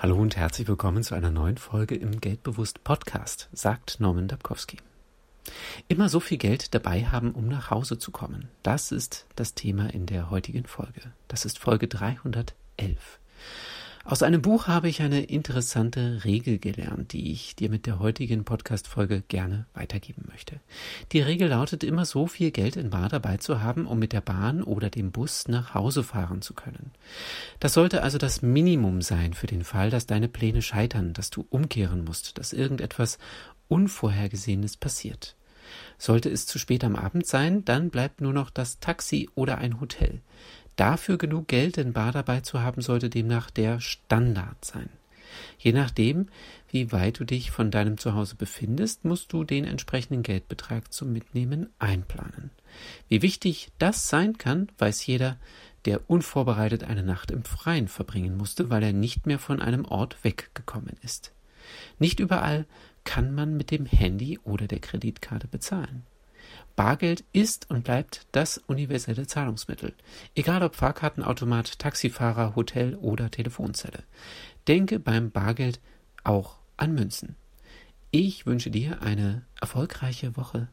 Hallo und herzlich willkommen zu einer neuen Folge im Geldbewusst Podcast, sagt Norman Dabkowski. Immer so viel Geld dabei haben, um nach Hause zu kommen. Das ist das Thema in der heutigen Folge. Das ist Folge 311. Aus einem Buch habe ich eine interessante Regel gelernt, die ich dir mit der heutigen Podcast-Folge gerne weitergeben möchte. Die Regel lautet immer so viel Geld in Bar dabei zu haben, um mit der Bahn oder dem Bus nach Hause fahren zu können. Das sollte also das Minimum sein für den Fall, dass deine Pläne scheitern, dass du umkehren musst, dass irgendetwas Unvorhergesehenes passiert. Sollte es zu spät am Abend sein, dann bleibt nur noch das Taxi oder ein Hotel. Dafür genug Geld in Bar dabei zu haben, sollte demnach der Standard sein. Je nachdem, wie weit du dich von deinem Zuhause befindest, musst du den entsprechenden Geldbetrag zum Mitnehmen einplanen. Wie wichtig das sein kann, weiß jeder, der unvorbereitet eine Nacht im Freien verbringen musste, weil er nicht mehr von einem Ort weggekommen ist. Nicht überall kann man mit dem Handy oder der Kreditkarte bezahlen. Bargeld ist und bleibt das universelle Zahlungsmittel, egal ob Fahrkartenautomat, Taxifahrer, Hotel oder Telefonzelle. Denke beim Bargeld auch an Münzen. Ich wünsche dir eine erfolgreiche Woche.